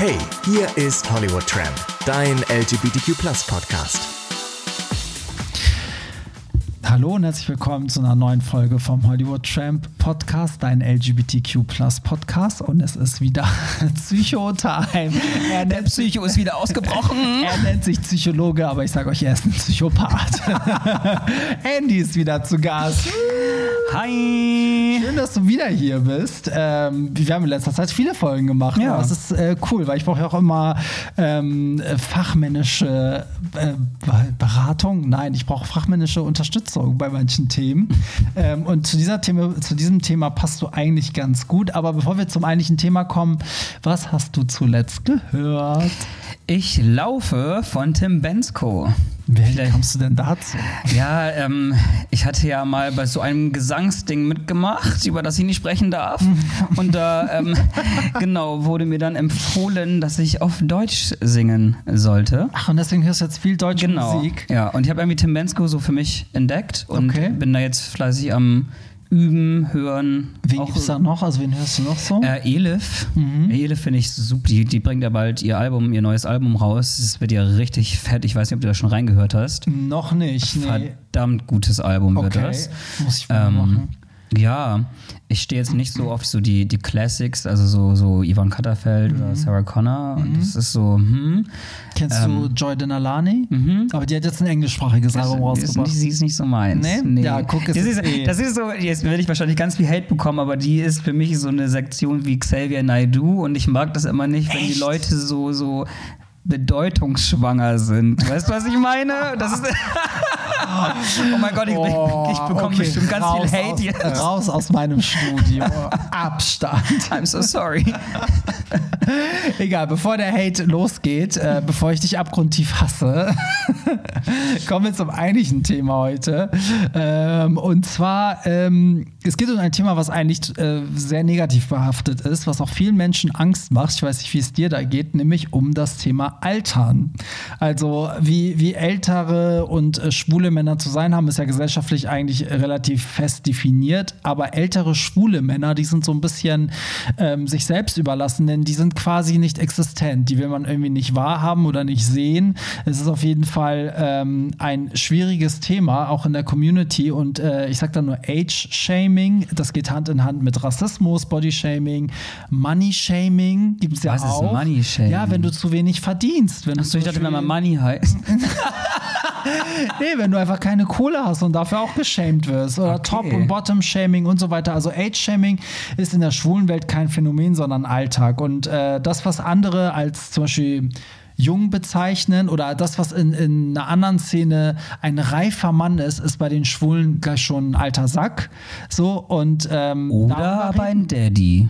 Hey, hier ist Hollywood Tramp, dein LGBTQ Podcast. Hallo und herzlich willkommen zu einer neuen Folge vom Hollywood Tramp Podcast, dein LGBTQ Podcast. Und es ist wieder Psycho-Time. Der Psycho ist wieder ausgebrochen. er nennt sich Psychologe, aber ich sage euch, er ist ein Psychopath. Andy ist wieder zu Gast. Hi! Schön, dass du wieder hier bist. Ähm, wir haben in letzter Zeit viele Folgen gemacht. Ja. Das ist äh, cool, weil ich brauche ja auch immer ähm, fachmännische äh, Beratung. Nein, ich brauche fachmännische Unterstützung bei manchen Themen. ähm, und zu, dieser Thema, zu diesem Thema passt du eigentlich ganz gut. Aber bevor wir zum eigentlichen Thema kommen, was hast du zuletzt gehört? Ich laufe von Tim Bensko. Wie Vielleicht- kommst du denn dazu? Ja, ähm, ich hatte ja mal bei so einem Gesangsding mitgemacht, über das ich nicht sprechen darf. Und da, ähm, genau, wurde mir dann empfohlen, dass ich auf Deutsch singen sollte. Ach, und deswegen hörst du jetzt viel deutsche Genau. Musik. Ja, und ich habe irgendwie Tim Bensko so für mich entdeckt und Okay. bin da jetzt fleißig am Üben, Hören. Wen auch- gibt es da noch? Also, wen hörst du noch so? Äh, Elif. Mhm. Elif finde ich super. Die, die bringt ja bald ihr Album, ihr neues Album raus. Es wird ja richtig fett. Ich weiß nicht, ob du da schon reingehört hast. noch nicht. Nee. Verdammt gutes Album wird Okay. das. Muss ich mal Ähm, machen. Ja, ich stehe jetzt nicht so auf so die, die Classics, also so, so Yvonne Katterfeld Mhm. oder Sarah Connor. Und das ist so, hm. Kennst du Joy Denalani? Aber die hat jetzt ein englischsprachiges Album ist rausgebracht. nicht, sie ist nicht so meins. Nee? Ja, guck, es das ist ist, eh- das ist so, jetzt werde ich wahrscheinlich ganz viel Hate bekommen, aber die ist für mich so eine Sektion wie Xavier Naidoo und ich mag das immer nicht, wenn die Leute so, so bedeutungsschwanger sind. Weißt du, was ich meine? Das ist oh mein Gott, ich, ich, ich bekomme okay, bestimmt ganz raus viel Hate aus, jetzt. Raus aus meinem Studio. Abstand. I'm so sorry. Egal, bevor der Hate losgeht, äh, bevor ich dich abgrundtief hasse, kommen wir zum eigentlichen Thema heute. Ähm, und zwar, ähm, es geht um ein Thema, was eigentlich äh, sehr negativ behaftet ist, was auch vielen Menschen Angst macht. Ich weiß nicht, wie es dir da geht, nämlich um das Thema Altern. Also, wie, wie ältere und äh, schwule Männer zu sein haben, ist ja gesellschaftlich eigentlich relativ fest definiert. Aber ältere schwule Männer, die sind so ein bisschen ähm, sich selbst überlassen, denn die sind quasi nicht existent. Die will man irgendwie nicht wahrhaben oder nicht sehen. Es ist auf jeden Fall ähm, ein schwieriges Thema, auch in der Community. Und äh, ich sage da nur Age-Shaming. Das geht Hand in Hand mit Rassismus, Body-Shaming, Money-Shaming. Gibt es ja Was ist auch. Money-Shaming? Ja, wenn du zu wenig verdienst. Wenn du Achso, ich dachte, wenn man Money heißt. Nee, wenn du einfach keine Kohle hast und dafür auch geschämt wirst. Oder Okay. Top- und Bottom-Shaming und so weiter. Also Age-Shaming ist in der schwulen Welt kein Phänomen, sondern Alltag. Und äh, das, was andere als zum Beispiel jung bezeichnen oder das, was in, in einer anderen Szene ein reifer Mann ist, ist bei den Schwulen gleich schon ein alter Sack. So und ähm, Oder ein Daddy.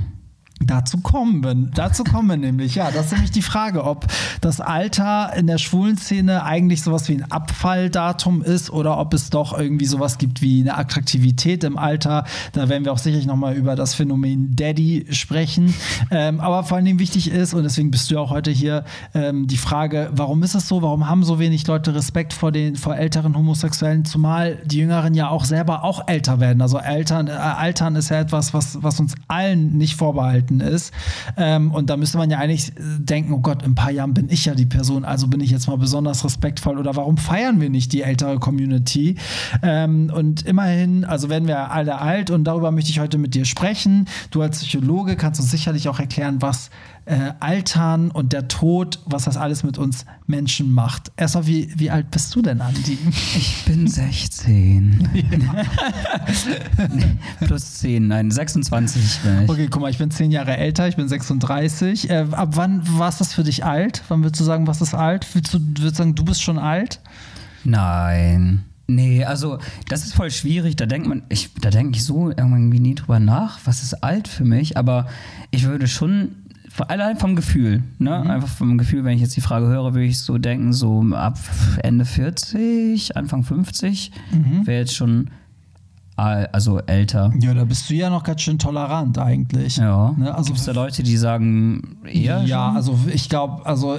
Dazu kommen wir, dazu kommen wir nämlich, ja. Das ist nämlich die Frage, ob das Alter in der schwulen Szene eigentlich sowas wie ein Abfalldatum ist oder ob es doch irgendwie sowas gibt wie eine Attraktivität im Alter. Da werden wir auch sicherlich nochmal über das Phänomen Daddy sprechen. Ähm, aber vor allen Dingen wichtig ist, und deswegen bist du ja auch heute hier, ähm, die Frage, warum ist es so? Warum haben so wenig Leute Respekt vor den, vor älteren Homosexuellen? Zumal die Jüngeren ja auch selber auch älter werden. Also Eltern, äh, Altern ist ja etwas, was, was uns allen nicht vorbehalten ist. Ähm, und da müsste man ja eigentlich denken, oh Gott, in ein paar Jahren bin ich ja die Person, also bin ich jetzt mal besonders respektvoll oder warum feiern wir nicht die ältere Community? Ähm, und immerhin, also werden wir alle alt und darüber möchte ich heute mit dir sprechen. Du als Psychologe kannst uns sicherlich auch erklären, was äh, Altern und der Tod, was das alles mit uns Menschen macht. Erstmal, wie, wie alt bist du denn, Andi? Ich bin 16. nee, plus 10, nein, 26 bin ich. Okay, guck mal, ich bin zehn Jahre älter, ich bin 36. Äh, ab wann war es das für dich alt? Wann würdest du sagen, was ist alt? Würdest du, würdest du sagen, du bist schon alt? Nein. Nee, also das ist voll schwierig. Da denkt man, ich, da denke ich so irgendwie nie drüber nach, was ist alt für mich, aber ich würde schon. Allein vom Gefühl, ne? Einfach vom Gefühl, wenn ich jetzt die Frage höre, würde ich so denken, so ab Ende 40, Anfang 50 wäre jetzt schon also älter. Ja, da bist du ja noch ganz schön tolerant eigentlich. Ja. Ne? Also, Gibt es da Leute, die sagen eher? ja, schon? also ich glaube, also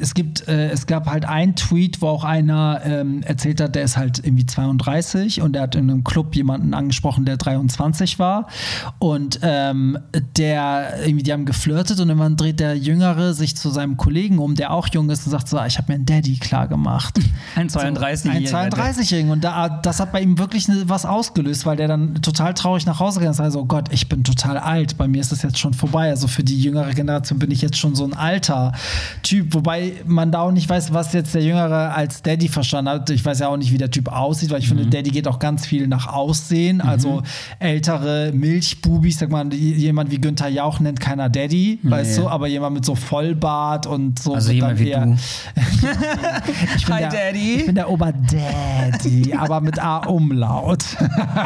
es gibt, äh, es gab halt einen Tweet, wo auch einer ähm, erzählt hat, der ist halt irgendwie 32 und der hat in einem Club jemanden angesprochen, der 23 war. Und ähm, der, irgendwie, die haben geflirtet und irgendwann dreht der Jüngere sich zu seinem Kollegen um, der auch jung ist und sagt so, ich habe mir einen Daddy klar gemacht. Ein 32-Jähriger. So, ein 32-Jährigen. Und da, das hat bei ihm wirklich ne, was ausgelöst, weil der dann total traurig nach Hause gegangen ist. Also, oh Gott, ich bin total alt. Bei mir ist das jetzt schon vorbei. Also für die jüngere Generation bin ich jetzt schon so ein alter Typ. Wobei man da auch nicht weiß, was jetzt der Jüngere als Daddy verstanden hat. Ich weiß ja auch nicht, wie der Typ aussieht, weil ich finde, Daddy geht auch ganz viel nach Aussehen. Also ältere Milchbubis, sag mal, jemand wie Günther Jauch nennt keiner Daddy, weißt du, aber jemand mit so Vollbart und so. Also jemand wie du. Ich bin Hi, der, Daddy. Ich bin der Oberdaddy, aber mit A-Umlaut.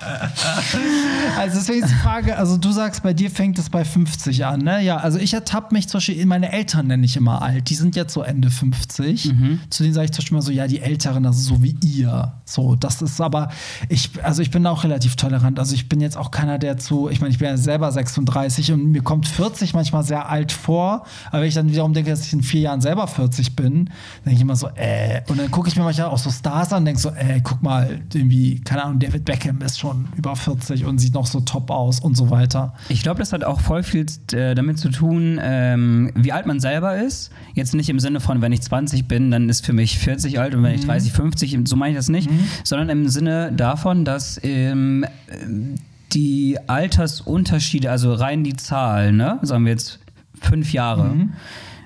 also deswegen ist die Frage, also du sagst, bei dir fängt es bei 50 an, ne? Ja, also ich ertappe mich zum Beispiel, meine Eltern nenne ich immer alt, die sind jetzt so Ende 50. Zu denen sage ich zum Beispiel mal so, ja, die Älteren, also so wie ihr. So, das ist aber, ich, also ich bin da auch relativ tolerant. Also ich bin jetzt auch keiner, der zu, ich meine, ich bin ja selber 36 und mir kommt 40 manchmal sehr alt vor, aber wenn ich dann wiederum denke, dass ich in vier Jahren selber 40 bin, denke ich immer so, äh, und dann gucke ich mir manchmal auch so Stars an und denke so, äh, guck mal, irgendwie, keine Ahnung, David Beckham ist schon über 40 und sieht noch so top aus und so weiter. Ich glaube, das hat auch voll viel äh, damit zu tun, ähm, wie alt man selber ist. Jetzt nicht im Sinne von, wenn ich 20 bin, dann ist für mich 40 alt und wenn ich 30, 50, so meine ich das nicht, sondern im Sinne davon, dass ähm, die Altersunterschiede, also rein die Zahl, ne, sagen wir jetzt fünf Jahre.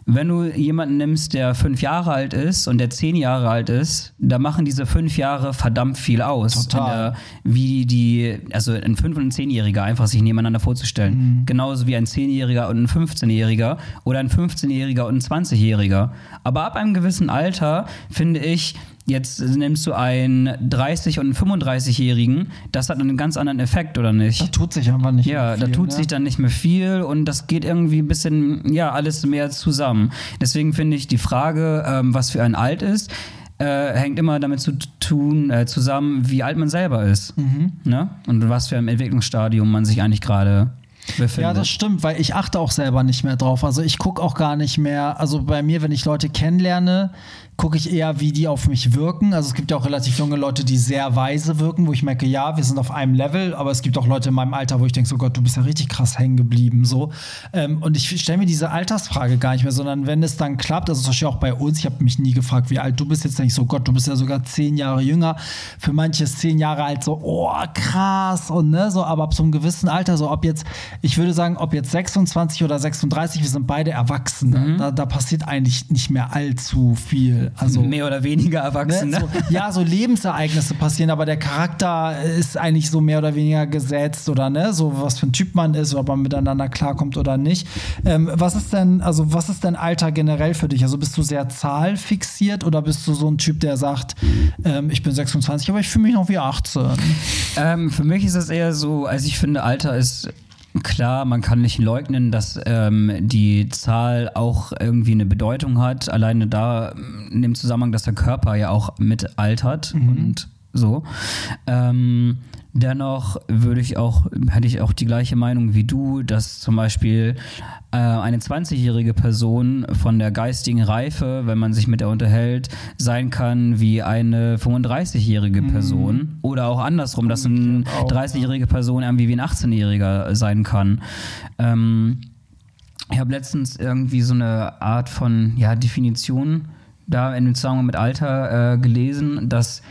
Wenn du jemanden nimmst, der fünf Jahre alt ist und der zehn Jahre alt ist, da machen diese fünf Jahre verdammt viel aus. Der, wie die, also ein fünf- und ein zehnjähriger einfach sich nebeneinander vorzustellen. Genauso wie ein zehnjähriger und ein 15-jähriger oder ein 15-jähriger und ein 20-jähriger. Aber ab einem gewissen Alter finde ich, Jetzt nimmst du einen 30- und einen 35-Jährigen, das hat einen ganz anderen Effekt, oder nicht? Da tut sich einfach nicht Ja, mehr da viel, tut ne? sich dann nicht mehr viel und das geht irgendwie ein bisschen, ja, alles mehr zusammen. Deswegen finde ich die Frage, ähm, was für ein Alt ist, äh, hängt immer damit zu tun, äh, zusammen, wie alt man selber ist. Mhm. Ne? Und was für ein Entwicklungsstadium man sich eigentlich gerade befindet. Ja, das stimmt, weil ich achte auch selber nicht mehr drauf. Also ich gucke auch gar nicht mehr, also bei mir, wenn ich Leute kennenlerne, gucke ich eher, wie die auf mich wirken. Also es gibt ja auch relativ junge Leute, die sehr weise wirken, wo ich merke, ja, wir sind auf einem Level, aber es gibt auch Leute in meinem Alter, wo ich denke, so Gott, du bist ja richtig krass hängen geblieben. So. Ähm, und ich stelle mir diese Altersfrage gar nicht mehr, sondern wenn es dann klappt, also zum Beispiel auch bei uns, ich habe mich nie gefragt, wie alt du bist, jetzt denke ich so, Gott, du bist ja sogar zehn Jahre jünger. Für manche ist zehn Jahre alt so, oh, krass und ne, so, aber ab so einem gewissen Alter, so ob jetzt, ich würde sagen, ob jetzt 26 oder 36, wir sind beide Erwachsene. Da, da passiert eigentlich nicht mehr allzu viel. Also Mehr oder weniger erwachsen. Ne? Ne? So, ja, so Lebensereignisse passieren, aber der Charakter ist eigentlich so mehr oder weniger gesetzt oder ne, so was für ein Typ man ist, ob man miteinander klarkommt oder nicht. Ähm, was ist denn, also was ist denn Alter generell für dich? Also bist du sehr zahlfixiert oder bist du so ein Typ, der sagt, ähm, ich bin 26, aber ich fühle mich noch wie 18? Ähm, für mich ist das eher so, also ich finde, Alter ist klar, man kann nicht leugnen, dass ähm, die Zahl auch irgendwie eine Bedeutung hat. Alleine da ähm, in dem Zusammenhang, dass der Körper ja auch mit altert und so. Ähm, dennoch würde ich auch, hätte ich auch die gleiche Meinung wie du, dass zum Beispiel äh, eine 20-jährige Person von der geistigen Reife, wenn man sich mit der unterhält, sein kann wie eine 35-jährige Person. Oder auch andersrum, dass eine auch, 30-jährige Person irgendwie wie ein 18-jähriger sein kann. Ähm, ich habe letztens irgendwie so eine Art von ja, Definition da in dem Zusammenhang mit Alter äh, gelesen, dass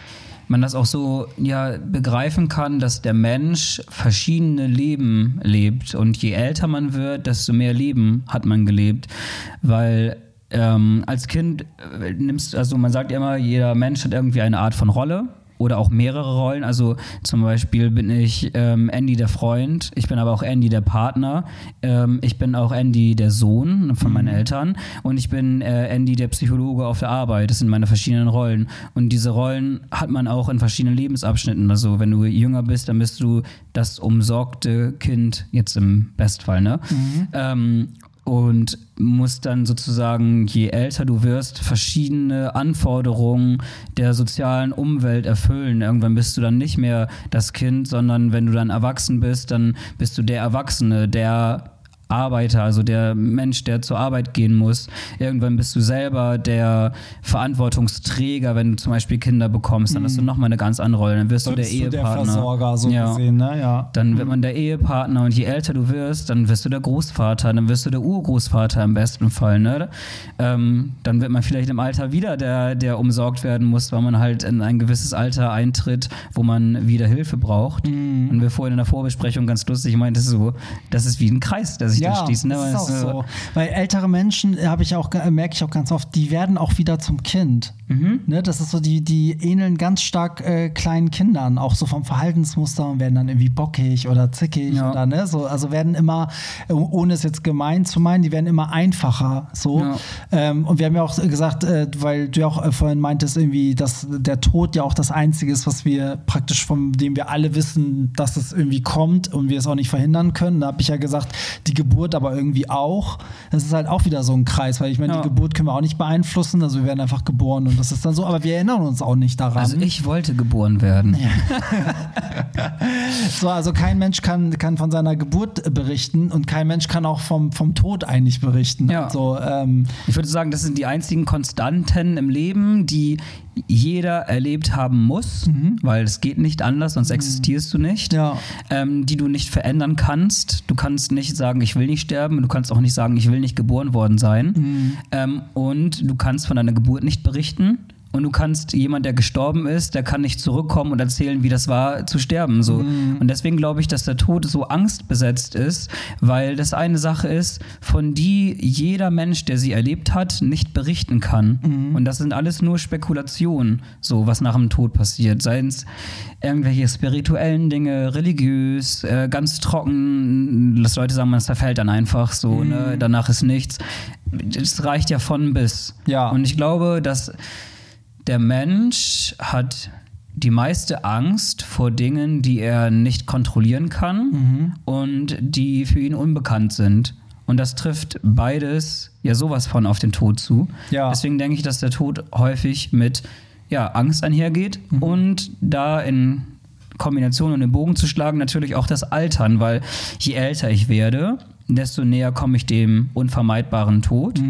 man das auch so ja, begreifen kann, dass der Mensch verschiedene Leben lebt. Und je älter man wird, desto mehr Leben hat man gelebt. Weil ähm, als Kind äh, nimmst, also man sagt immer, jeder Mensch hat irgendwie eine Art von Rolle oder auch mehrere Rollen. Also zum Beispiel bin ich ähm, Andy der Freund, ich bin aber auch Andy der Partner, ähm, ich bin auch Andy der Sohn von meinen Eltern und ich bin äh, Andy der Psychologe auf der Arbeit. Das sind meine verschiedenen Rollen. Und diese Rollen hat man auch in verschiedenen Lebensabschnitten. Also wenn du jünger bist, dann bist du das umsorgte Kind, jetzt im Bestfall, ne? Ähm, und musst dann sozusagen, je älter du wirst, verschiedene Anforderungen der sozialen Umwelt erfüllen. Irgendwann bist du dann nicht mehr das Kind, sondern wenn du dann erwachsen bist, dann bist du der Erwachsene, der Arbeiter, also der Mensch, der zur Arbeit gehen muss. Irgendwann bist du selber der Verantwortungsträger, wenn du zum Beispiel Kinder bekommst, dann hast du nochmal eine ganz andere Rolle. Dann wirst du der Bist du der Ehepartner. Versorger, so ja. gesehen, ne? Ja. Dann wird man der Ehepartner und je älter du wirst, dann wirst du der Großvater, dann wirst du der Urgroßvater im besten Fall. Ne? Ähm, dann wird man vielleicht im Alter wieder der, der umsorgt werden muss, weil man halt in ein gewisses Alter eintritt, wo man wieder Hilfe braucht. Mhm. Und wir vorhin in der Vorbesprechung ganz lustig meintest so, das ist wie ein Kreis, der sich Ja, schließt. Ne? das ist auch äh, so. Weil ältere Menschen, äh, habe ich auch, ge- merke ich auch ganz oft, die werden auch wieder zum Kind. Mhm. Ne, das ist so, die, die ähneln ganz stark äh, kleinen Kindern, auch so vom Verhaltensmuster und werden dann irgendwie bockig oder zickig Ja. oder ne, so, also werden immer, äh, ohne es jetzt gemein zu meinen, die werden immer einfacher. So. Ja. Ähm, und wir haben ja auch gesagt, äh, weil du ja auch äh, vorhin meintest, irgendwie, dass der Tod ja auch das Einzige ist, was wir praktisch, von dem wir alle wissen, dass es irgendwie kommt und wir es auch nicht verhindern können. Da habe ich ja gesagt, die Geburt aber irgendwie auch. Das ist halt auch wieder so ein Kreis, weil ich meine, Ja. die Geburt können wir auch nicht beeinflussen, also wir werden einfach geboren und das ist dann so, aber wir erinnern uns auch nicht daran. Also ich wollte geboren werden. so, also kein Mensch kann, kann von seiner Geburt berichten und kein Mensch kann auch vom, vom Tod eigentlich berichten. Ja. Also, ähm, Ich würde sagen, das sind die einzigen Konstanten im Leben, die jeder erlebt haben muss, weil es geht nicht anders, sonst existierst du nicht, Mhm. Ja. ähm, die du nicht verändern kannst. Du kannst nicht sagen, ich will nicht sterben, du kannst auch nicht sagen, ich will nicht geboren worden sein. Mhm. Ähm, und du kannst von deiner Geburt nicht berichten. Und du kannst jemand, der gestorben ist, der kann nicht zurückkommen und erzählen, wie das war, zu sterben. So. Mhm. Und deswegen glaube ich, dass der Tod so angstbesetzt ist, weil das eine Sache ist, von die jeder Mensch, der sie erlebt hat, nicht berichten kann. Mhm. Und das sind alles nur Spekulationen, so was nach dem Tod passiert. Seien es irgendwelche spirituellen Dinge, religiös, äh, ganz trocken, dass Leute sagen, man zerfällt dann einfach so, Mhm. ne? danach ist nichts. Es reicht ja von bis. Ja. Und ich glaube, dass der Mensch hat die meiste Angst vor Dingen, die er nicht kontrollieren kann Mhm. und die für ihn unbekannt sind. Und das trifft beides ja sowas von auf den Tod zu. Ja. Deswegen denke ich, dass der Tod häufig mit ja, Angst einhergeht Mhm. und da in Kombination und den Bogen zu schlagen, natürlich auch das Altern, weil je älter ich werde, desto näher komme ich dem unvermeidbaren Tod,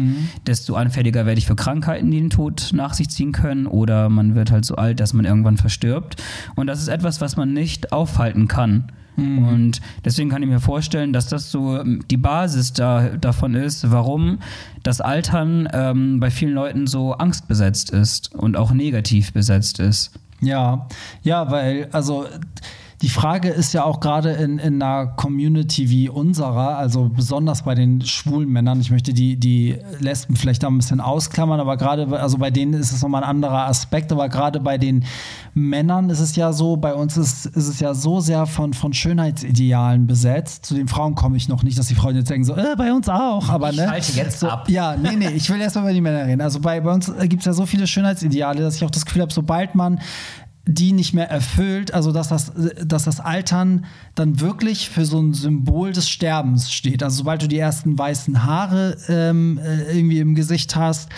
desto anfälliger werde ich für Krankheiten, die den Tod nach sich ziehen können, oder man wird halt so alt, dass man irgendwann verstirbt. Und das ist etwas, was man nicht aufhalten kann. Und deswegen kann ich mir vorstellen, dass das so ähm, die Basis da, davon ist, warum das Altern ähm, bei vielen Leuten so angstbesetzt ist und auch negativ besetzt ist. Ja, ja, weil, also die Frage ist ja auch gerade in, in einer Community wie unserer, also besonders bei den schwulen Männern, ich möchte die, die Lesben vielleicht da ein bisschen ausklammern, aber gerade, bei- also bei denen ist es nochmal ein anderer Aspekt, aber gerade bei den Männern ist es ja so, bei uns ist, ist es ja so sehr von, von Schönheitsidealen besetzt. Zu den Frauen komme ich noch nicht, dass die Frauen jetzt denken so, äh, bei uns auch, aber Ich ne. schalte jetzt so, ab. Ja, nee, nee, ich will erstmal über die Männer reden. Also bei, bei uns gibt es ja so viele Schönheitsideale, dass ich auch das Gefühl habe, sobald man die nicht mehr erfüllt, also dass das, dass das Altern dann wirklich für so ein Symbol des Sterbens steht. Also sobald du die ersten weißen Haare ähm, äh, irgendwie im Gesicht hast,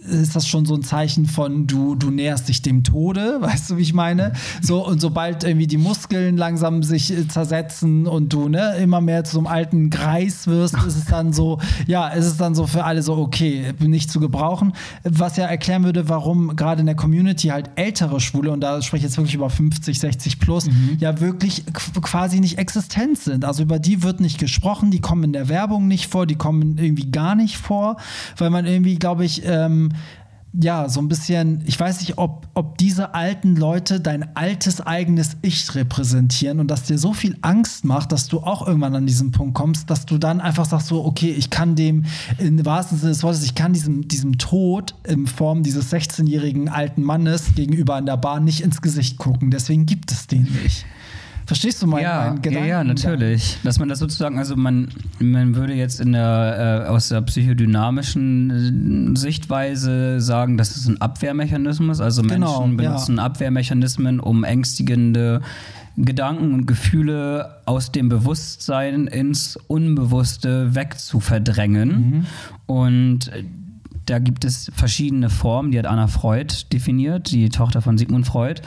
ist das schon so ein Zeichen von du, du näherst dich dem Tode, weißt du, wie ich meine? So, und sobald irgendwie die Muskeln langsam sich äh, zersetzen und du ne, immer mehr zu so einem alten Greis wirst, ist es dann so, ja, ist es dann so für alle so, okay, nicht zu gebrauchen. Was ja erklären würde, warum gerade in der Community halt ältere Schwule, und da spreche ich jetzt wirklich über 50, 60 plus, ja wirklich qu- quasi nicht existent sind. Also über die wird nicht gesprochen, die kommen in der Werbung nicht vor, die kommen irgendwie gar nicht vor, weil man irgendwie, glaube ich, ähm, ja, so ein bisschen, ich weiß nicht, ob, ob diese alten Leute dein altes eigenes Ich repräsentieren und das dir so viel Angst macht, dass du auch irgendwann an diesen Punkt kommst, dass du dann einfach sagst so, okay, ich kann dem, im wahrsten Sinne des Wortes, ich kann diesem, diesem Tod in Form dieses 16-jährigen alten Mannes gegenüber in der Bahn nicht ins Gesicht gucken. Deswegen gibt es den nicht. Verstehst du meinen, ja, meinen ja, Gedanken? ja, natürlich. Dass man das sozusagen, also man, man würde jetzt in der, äh, aus der psychodynamischen äh, Sichtweise sagen, das ist ein Abwehrmechanismus. Also Genau, Menschen ja. benutzen Abwehrmechanismen, um ängstigende Gedanken und Gefühle aus dem Bewusstsein ins Unbewusste wegzuverdrängen. Und äh, da gibt es verschiedene Formen, die hat Anna Freud definiert, die Tochter von Sigmund Freud.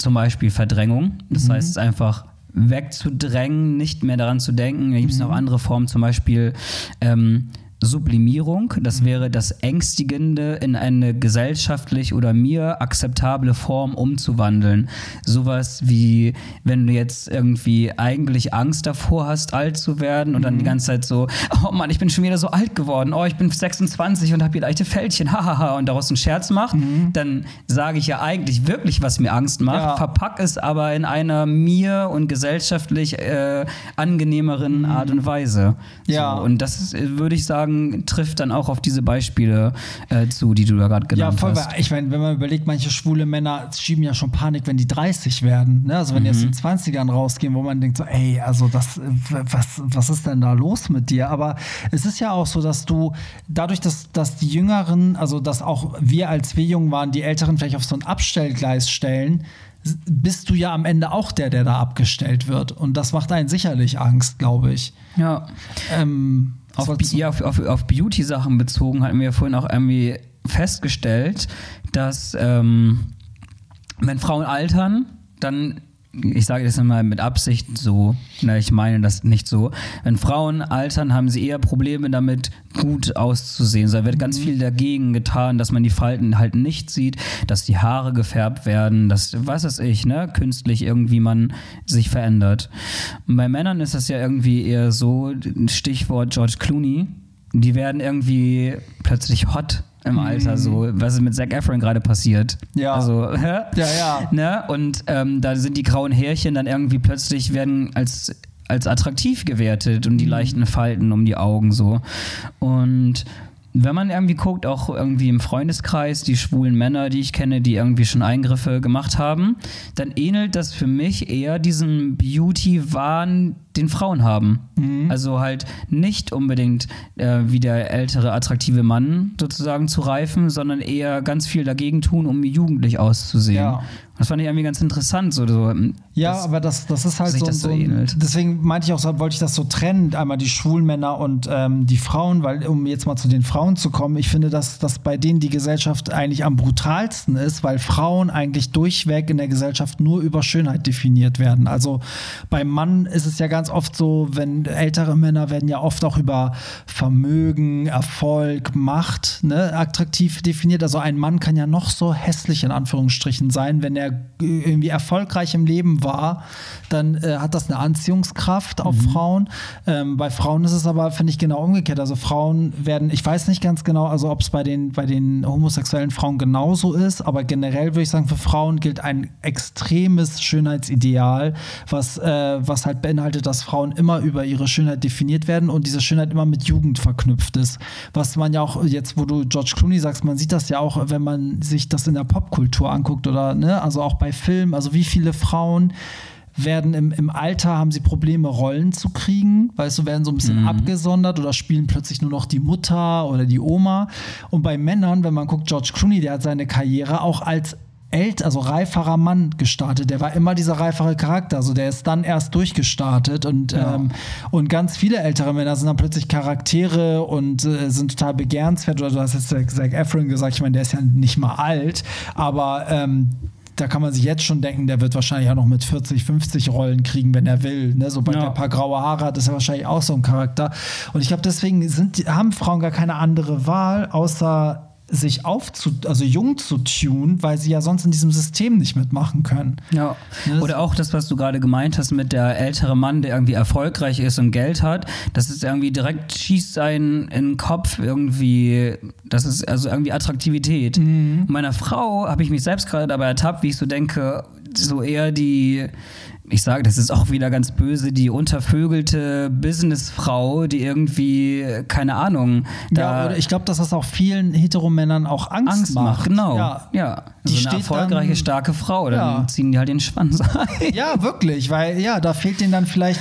Zum Beispiel Verdrängung. Das heißt, es ist einfach wegzudrängen, nicht mehr daran zu denken. Da gibt es noch andere Formen, zum Beispiel ähm, Sublimierung. Das wäre das Ängstigende in eine gesellschaftlich oder mir akzeptable Form umzuwandeln. Sowas wie, wenn du jetzt irgendwie eigentlich Angst davor hast, alt zu werden und dann die ganze Zeit so, oh Mann, ich bin schon wieder so alt geworden, oh, ich bin 26 und habe hier leichte Fältchen, hahaha, und daraus einen Scherz macht, dann sage ich ja eigentlich wirklich, was mir Angst macht, Ja. verpack es aber in einer mir und gesellschaftlich äh, angenehmeren Art und Weise. Ja. So, und das würde ich sagen, trifft dann auch auf diese Beispiele äh, zu, die du da gerade Ja, genannt voll. hast. weil Ich meine, wenn man überlegt, manche schwule Männer schieben ja schon Panik, wenn die 30 werden. Ne? Also wenn die aus den 20ern rausgehen, wo man denkt so, ey, also das, äh, was, was ist denn da los mit dir? Aber es ist ja auch so, dass du dadurch, dass, dass die Jüngeren, also dass auch wir, als wir jung waren, die Älteren vielleicht auf so ein Abstellgleis stellen, bist du ja am Ende auch der, der da abgestellt wird. Und das macht einen sicherlich Angst, glaube ich. Ja. Ähm, Auf, ja, auf, auf, auf Beauty-Sachen bezogen hatten wir ja vorhin auch irgendwie festgestellt, dass ähm, wenn Frauen altern, dann, ich sage das mal mit Absicht so, na, ich meine das nicht so, wenn Frauen altern, haben sie eher Probleme damit, gut auszusehen. So, da wird ganz viel dagegen getan, dass man die Falten halt nicht sieht, dass die Haare gefärbt werden, dass, was weiß ich, ne, künstlich irgendwie man sich verändert. Und bei Männern ist das ja irgendwie eher so, Stichwort George Clooney, die werden irgendwie plötzlich hot im Alter, so, was ist mit Zac Efron gerade passiert. Ja. Also, hä? Ja, ja. Ne? Und ähm, da sind die grauen Härchen dann irgendwie plötzlich werden als, als attraktiv gewertet und die leichten Falten um die Augen so. Und wenn man irgendwie guckt, auch irgendwie im Freundeskreis, die schwulen Männer, die ich kenne, die irgendwie schon Eingriffe gemacht haben, dann ähnelt das für mich eher diesem Beauty-Wahn, den Frauen haben. Also halt nicht unbedingt äh, wie der ältere, attraktive Mann sozusagen zu reifen, sondern eher ganz viel dagegen tun, um jugendlich auszusehen. Ja. Das fand ich irgendwie ganz interessant. So, so, Ja, das- aber das, das ist halt so, das so ähnelt. deswegen meinte ich auch, so, wollte ich das so trennen, einmal die schwulen Männer und ähm, die Frauen, weil um jetzt mal zu den Frauen zu kommen, ich finde, dass, dass bei denen die Gesellschaft eigentlich am brutalsten ist, weil Frauen eigentlich durchweg in der Gesellschaft nur über Schönheit definiert werden. Also beim Mann ist es ja ganz oft so, wenn ältere Männer werden ja oft auch über Vermögen, Erfolg, Macht ne, attraktiv definiert. Also ein Mann kann ja noch so hässlich in Anführungsstrichen sein, wenn er irgendwie erfolgreich im Leben war, dann äh, hat das eine Anziehungskraft auf Frauen. Ähm, bei Frauen ist es aber, finde ich, genau umgekehrt. Also Frauen werden, ich weiß nicht ganz genau, also ob es bei den, bei den homosexuellen Frauen genauso ist, aber generell würde ich sagen, für Frauen gilt ein extremes Schönheitsideal, was, äh, was halt beinhaltet, dass Frauen immer über ihre Schönheit definiert werden und diese Schönheit immer mit Jugend verknüpft ist. Was man ja auch jetzt, wo du George Clooney sagst, man sieht das ja auch, wenn man sich das in der Popkultur anguckt oder, ne, also auch bei Filmen, also wie viele Frauen werden im, im Alter, haben sie Probleme, Rollen zu kriegen, weißt du, werden so ein bisschen abgesondert oder spielen plötzlich nur noch die Mutter oder die Oma. Und bei Männern, wenn man guckt, George Clooney, der hat seine Karriere auch als ält, also reiferer Mann gestartet. Der war immer dieser reifere Charakter. Also der ist dann erst durchgestartet und, ähm, und ganz viele ältere Männer sind dann plötzlich Charaktere und äh, sind total begehrenswert. Oder du hast jetzt Zac Zac Efron gesagt, ich meine, der ist ja nicht mal alt, aber ähm, da kann man sich jetzt schon denken, der wird wahrscheinlich auch noch mit 40, 50 Rollen kriegen, wenn er will. Ne? Sobald Ja. er ein paar graue Haare hat, ist er wahrscheinlich auch so ein Charakter. Und ich glaube, deswegen sind, haben Frauen gar keine andere Wahl, außer sich aufzu, also jung zu tun, weil sie ja sonst in diesem System nicht mitmachen können. Ja. Ne, Oder auch das, was du gerade gemeint hast mit der ältere Mann, der irgendwie erfolgreich ist und Geld hat. Das ist irgendwie direkt schießt einen in den Kopf irgendwie. Das ist also irgendwie Attraktivität. Mhm. Meiner Frau habe ich mich selbst gerade dabei ertappt, wie ich so denke, so eher die. Ich sage, das ist auch wieder ganz böse, die untervögelte Businessfrau, die irgendwie, keine Ahnung, Ja, ich glaube, dass das auch vielen Heteromännern auch Angst, Angst macht. Genau. Ja, Ja. Die So steht eine erfolgreiche, dann- starke Frau. Dann Ja. ziehen die halt den Schwanz ein. Ja, wirklich, weil ja, da fehlt denen dann vielleicht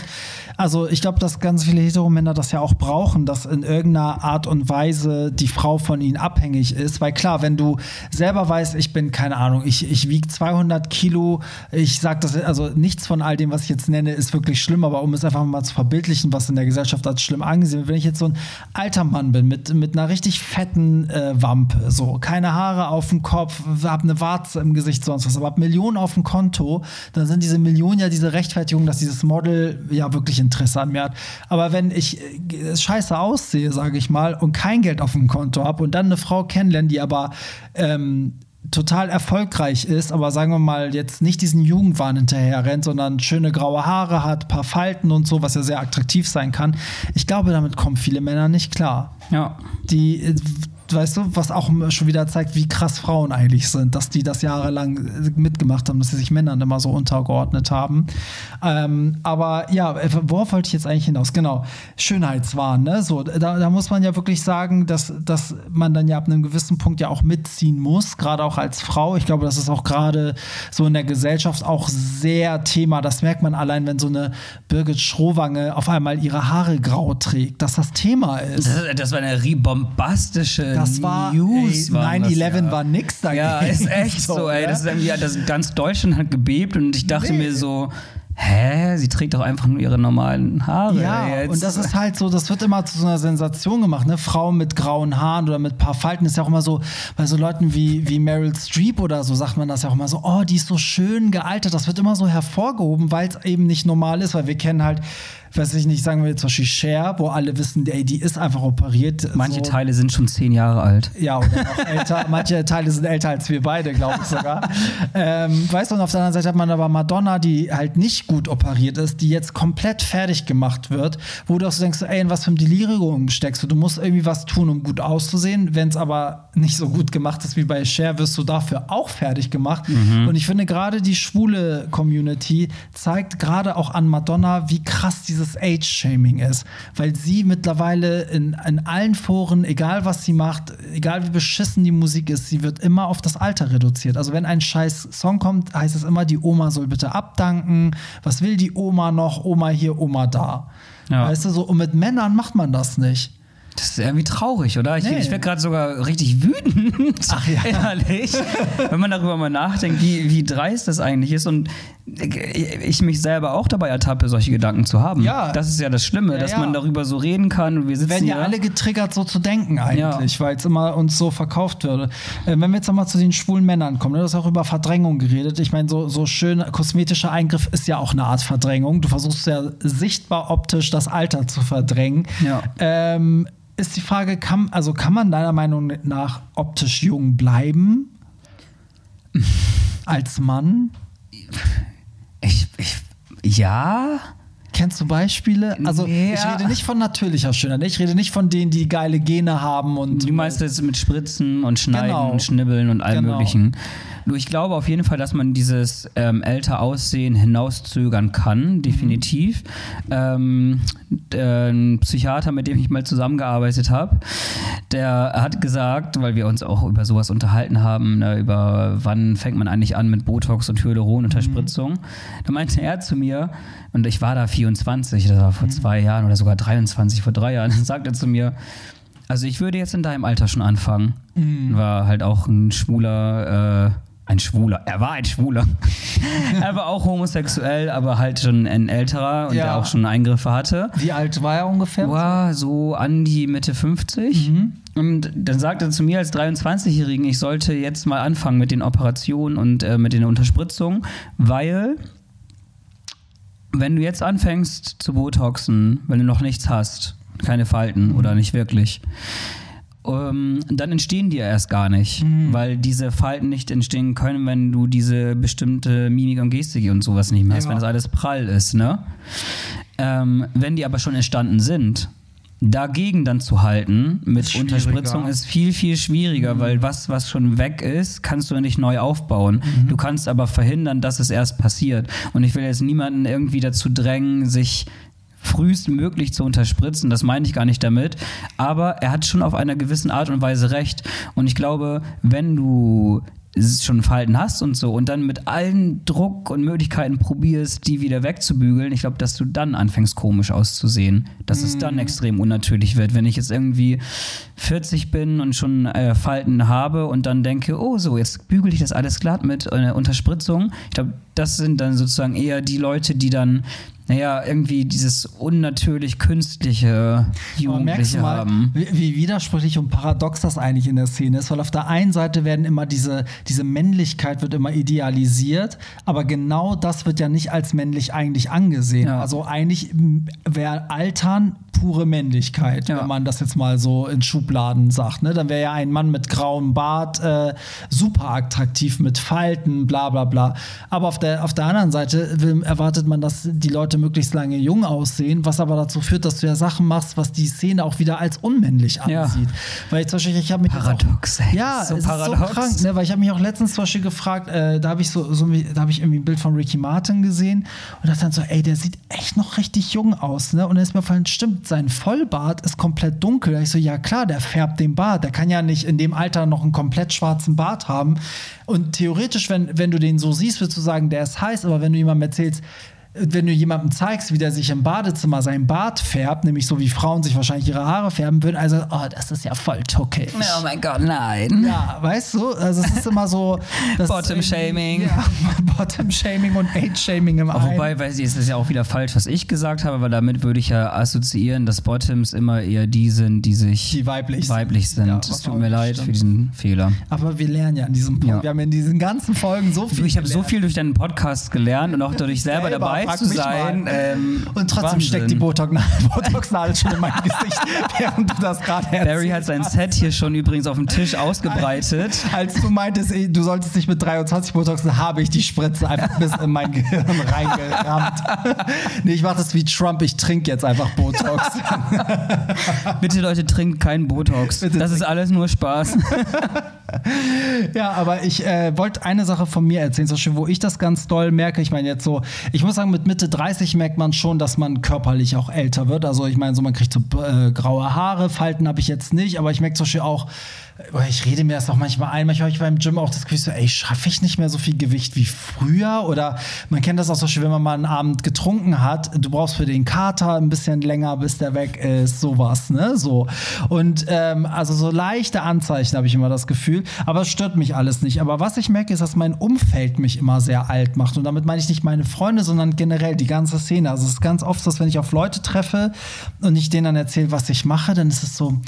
Also ich glaube, dass ganz viele Heteromänner das ja auch brauchen, dass in irgendeiner Art und Weise die Frau von ihnen abhängig ist. Weil klar, wenn du selber weißt, ich bin, keine Ahnung, ich, ich wiege 200 Kilo, ich sag das, also nichts von all dem, was ich jetzt nenne, ist wirklich schlimm, aber um es einfach mal zu verbildlichen, was in der Gesellschaft als schlimm angesehen wird, wenn ich jetzt so ein alter Mann bin mit, mit einer richtig fetten äh, Wampe, so keine Haare auf dem Kopf, hab eine Warze im Gesicht, sonst was, aber hab Millionen auf dem Konto, dann sind diese Millionen ja diese Rechtfertigung, dass dieses Model ja wirklich Interesse an mir hat. Aber wenn ich äh, scheiße aussehe, sage ich mal, und kein Geld auf dem Konto habe und dann eine Frau kennenlerne, die aber ähm, total erfolgreich ist, aber sagen wir mal jetzt nicht diesen Jugendwahn hinterher rennt, sondern schöne graue Haare hat, paar Falten und so, was ja sehr attraktiv sein kann. Ich glaube, damit kommen viele Männer nicht klar. Ja. Die äh, weißt du, was auch schon wieder zeigt, wie krass Frauen eigentlich sind, dass die das jahrelang mitgemacht haben, dass sie sich Männern immer so untergeordnet haben. Ähm, aber ja, worauf wollte ich jetzt eigentlich hinaus? Genau, Schönheitswahn, ne? So, da, da muss man ja wirklich sagen, dass, dass man dann ja ab einem gewissen Punkt ja auch mitziehen muss, gerade auch als Frau. Ich glaube, das ist auch gerade so in der Gesellschaft auch sehr Thema. Das merkt man allein, wenn so eine Birgit Schrowange auf einmal ihre Haare grau trägt, dass das Thema ist. Das, das war eine bombastische das war News. 9-11 ja. war nix dagegen. Ja, ist echt so, ey. Das ist irgendwie, das ganz Deutschland hat gebebt und ich dachte nee. mir so, hä, sie trägt doch einfach nur ihre normalen Haare. Ja, jetzt. und das ist halt so, das wird immer zu so einer Sensation gemacht, ne? Frauen mit grauen Haaren oder mit paar Falten ist ja auch immer so, bei so Leuten wie, wie Meryl Streep oder so sagt man das ja auch immer so, oh, die ist so schön gealtert. Das wird immer so hervorgehoben, weil es eben nicht normal ist, weil wir kennen halt weiß ich nicht, sagen wir jetzt zum Beispiel Cher, wo alle wissen, ey, die ist einfach operiert. Manche so. Teile sind schon zehn Jahre alt. Ja, oder noch älter. Manche Teile sind älter als wir beide, glaube ich sogar. ähm, weißt du, und auf der anderen Seite hat man aber Madonna, die halt nicht gut operiert ist, die jetzt komplett fertig gemacht wird, wo du auch so denkst, ey, in was für ein Delirium steckst du? Du musst irgendwie was tun, um gut auszusehen. Wenn es aber nicht so gut gemacht ist wie bei Cher, wirst du dafür auch fertig gemacht. Mhm. Und ich finde gerade die schwule Community zeigt gerade auch an Madonna, wie krass diese dieses Age-Shaming ist, weil sie mittlerweile in, in allen Foren, egal was sie macht, egal wie beschissen die Musik ist, sie wird immer auf das Alter reduziert. Also wenn ein scheiß Song kommt, heißt es immer, die Oma soll bitte abdanken. Was will die Oma noch? Oma hier, Oma da. Ja. Weißt du so, und mit Männern macht man das nicht. Das ist irgendwie traurig, oder? Ich, nee. ich werde gerade sogar richtig wütend. Ach ja. Ehrlich. wenn man darüber mal nachdenkt, wie, wie dreist das eigentlich ist und ich mich selber auch dabei ertappe, solche Gedanken zu haben. Ja. Das ist ja das Schlimme, ja, dass ja. man darüber so reden kann und wir sitzen Werden ja alle getriggert, so zu denken eigentlich, ja. weil es immer uns so verkauft würde. Äh, wenn wir jetzt nochmal zu den schwulen Männern kommen, ne, du hast auch über Verdrängung geredet. Ich meine, so, so schön kosmetischer Eingriff ist ja auch eine Art Verdrängung. Du versuchst ja sichtbar optisch das Alter zu verdrängen. Ja. Ähm, ist die Frage, kann, also kann man deiner Meinung nach optisch jung bleiben? Als Mann? Ich, ich, ja. Kennst du Beispiele? Also nee, ich rede nicht von natürlicher Schönheit. Ich rede nicht von denen, die geile Gene haben und. Die meiste ist mit Spritzen und Schneiden genau. und Schnibbeln und allem genau. möglichen. Nur ich glaube auf jeden Fall, dass man dieses ähm, älter Aussehen hinauszögern kann, definitiv. Mhm. Ähm, ein Psychiater, mit dem ich mal zusammengearbeitet habe, der hat gesagt, weil wir uns auch über sowas unterhalten haben, ne, über wann fängt man eigentlich an mit Botox und Hyaluronunterspritzung, mhm. da meinte er zu mir, und ich war da 24, das war vor mhm. zwei Jahren oder sogar 23, vor drei Jahren, dann sagt er zu mir, also ich würde jetzt in deinem Alter schon anfangen. Mhm. War halt auch ein schwuler äh, ein Schwuler. Er war ein Schwuler. er war auch homosexuell, aber halt schon ein älterer und ja. der auch schon Eingriffe hatte. Wie alt war er ungefähr? War so an die Mitte 50. Mhm. Und dann sagte er zu mir als 23-Jährigen, ich sollte jetzt mal anfangen mit den Operationen und äh, mit den Unterspritzungen, weil wenn du jetzt anfängst zu Botoxen, wenn du noch nichts hast, keine Falten oder nicht wirklich, ähm, dann entstehen die ja erst gar nicht, mhm. weil diese Falten nicht entstehen können, wenn du diese bestimmte Mimik und Gestik und sowas nicht mehr hast, ja. wenn das alles prall ist, ne? Ähm, wenn die aber schon entstanden sind, dagegen dann zu halten mit Unterspritzung ist viel, viel schwieriger, mhm. weil was, was schon weg ist, kannst du nicht neu aufbauen. Mhm. Du kannst aber verhindern, dass es erst passiert. Und ich will jetzt niemanden irgendwie dazu drängen, sich frühestmöglich zu unterspritzen. Das meine ich gar nicht damit. Aber er hat schon auf einer gewissen Art und Weise recht. Und ich glaube, wenn du schon Verhalten hast und so und dann mit allen Druck und Möglichkeiten probierst, die wieder wegzubügeln, ich glaube, dass du dann anfängst komisch auszusehen, dass es dann extrem unnatürlich wird. Wenn ich jetzt irgendwie 40 bin und schon äh, Falten habe und dann denke, oh so, jetzt bügel ich das alles glatt mit äh, Unterspritzung, ich glaube, das sind dann sozusagen eher die Leute, die dann naja, irgendwie dieses unnatürlich künstliche Jugendliche mal, haben. wie, wie widersprüchlich und paradox das eigentlich in der Szene ist, weil auf der einen Seite werden immer diese, diese Männlichkeit wird immer idealisiert, aber genau das wird ja nicht als männlich eigentlich angesehen. Ja. Also eigentlich wäre Altern pure Männlichkeit, Ja. wenn man das jetzt mal so in Schubladen sagt. Ne? Dann wäre ja ein Mann mit grauem Bart äh, super attraktiv mit Falten, bla bla bla. Aber auf der, auf der anderen Seite will, erwartet man, dass die Leute möglichst lange jung aussehen, was aber dazu führt, dass du ja Sachen machst, was die Szene auch wieder als unmännlich Ja. ansieht. Weil ich zum Beispiel, ich habe mich Paradox, auch, ja, So es paradox. ist so krank, ne? weil ich habe mich auch letztens zum Beispiel gefragt, äh, da habe ich so, so da habe ich irgendwie ein Bild von Ricky Martin gesehen und dachte dann so, ey, der sieht echt noch richtig jung aus, ne? Und dann ist mir gefallen, stimmt, sein Vollbart ist komplett dunkel. Da ich so, ja klar, der färbt den Bart, der kann ja nicht in dem Alter noch einen komplett schwarzen Bart haben. Und theoretisch, wenn, wenn du den so siehst, würdest du sagen, der ist heiß, aber wenn du jemandem erzählst, wenn du jemandem zeigst, wie der sich im Badezimmer seinen Bart färbt, nämlich so wie Frauen sich wahrscheinlich ihre Haare färben würden, also, oh, das ist ja voll tuckig. Oh mein Gott, nein. Ja, weißt du, also es ist immer so. Bottom-Shaming. Ja, Bottom-Shaming und Age-Shaming im einen. Wobei, weiß ich, es ist ja auch wieder falsch, was ich gesagt habe, weil damit würde ich ja assoziieren, dass Bottoms immer eher die sind, die sich Die weiblich sind. weiblich sind. Ja, es tut mir leid stimmt. für diesen Fehler. Aber wir lernen ja in diesem Podcast. Ja. Wir haben in diesen ganzen Folgen so viel. Ich habe so viel durch deinen Podcast gelernt und auch dadurch selber, Selber, dabei frag zu sein. mal. Ähm, Und trotzdem Wahnsinn. steckt die Botox- Botox-Nadel schon in meinem Gesicht, während du das gerade erzählst. Barry hat sein Set hier schon übrigens auf dem Tisch ausgebreitet. Als du meintest, du solltest dich mit 23 Botoxen, habe ich die Spritze einfach bis in mein Gehirn reingerammt. nee, ich mache das wie Trump, ich trinke jetzt einfach Botox. Bitte Leute, trinkt keinen Botox. Bitte das ist alles nur Spaß. Ja, aber ich äh, wollte eine Sache von mir erzählen, zum Beispiel, wo ich das ganz doll merke. Ich meine, jetzt so, ich muss sagen, mit Mitte 30 merkt man schon, dass man körperlich auch älter wird. Also, ich meine, so, man kriegt so äh, graue Haare, Falten habe ich jetzt nicht, aber ich merke zum Beispiel auch, ich rede mir das auch manchmal ein, manchmal habe ich beim Gym auch das Gefühl, so, ey, schaffe ich nicht mehr so viel Gewicht wie früher? Oder man kennt das auch zum Beispiel, wenn man mal einen Abend getrunken hat, du brauchst für den Kater ein bisschen länger, bis der weg ist, sowas, ne? So. Und ähm, also so leichte Anzeichen habe ich immer das Gefühl, aber es stört mich alles nicht. Aber was ich merke, ist, dass mein Umfeld mich immer sehr alt macht. Und damit meine ich nicht meine Freunde, sondern generell die ganze Szene. Also es ist ganz oft so, dass wenn ich auf Leute treffe und ich denen dann erzähle, was ich mache, dann ist es so,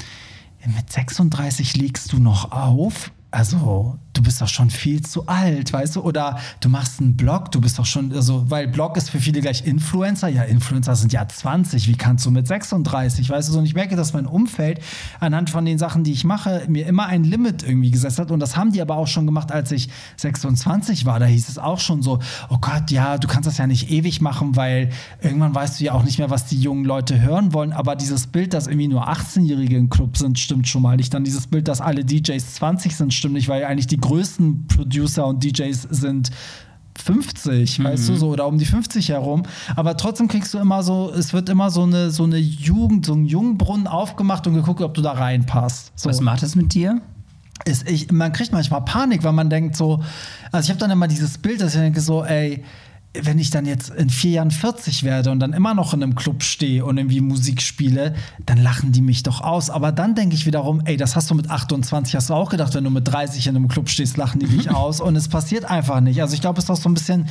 mit 36 legst du noch auf? Also, du bist doch schon viel zu alt, weißt du? Oder du machst einen Blog, du bist doch schon, also, weil Blog ist für viele gleich Influencer. Ja, Influencer sind ja 20, wie kannst du mit 36, weißt du? Und ich merke, dass mein Umfeld anhand von den Sachen, die ich mache, mir immer ein Limit irgendwie gesetzt hat. Und das haben die aber auch schon gemacht, als ich 26 war. Da hieß es auch schon so, oh Gott, ja, du kannst das ja nicht ewig machen, weil irgendwann weißt du ja auch nicht mehr, was die jungen Leute hören wollen. Aber dieses Bild, dass irgendwie nur 18-Jährige im Club sind, stimmt schon mal nicht. Dann dieses Bild, dass alle DJs 20 sind, stimmt nicht, weil eigentlich die größten Producer und DJs sind 50, weißt du, so oder um die 50 herum. Aber trotzdem kriegst du immer so, es wird immer so eine, so eine Jugend, so ein Jungbrunnen aufgemacht und geguckt, ob du da reinpasst. So Was macht es mit dir? ist ich, man kriegt manchmal Panik, weil man denkt so, also ich habe dann immer dieses Bild, dass ich denke so, ey, wenn ich dann jetzt in vier Jahren 40 werde und dann immer noch in einem Club stehe und irgendwie Musik spiele, dann lachen die mich doch aus. Aber dann denke ich wiederum, ey, das hast du mit 28, hast du auch gedacht, wenn du mit 30 in einem Club stehst, lachen die dich aus. Und es passiert einfach nicht. Also ich glaube, es ist auch so ein bisschen,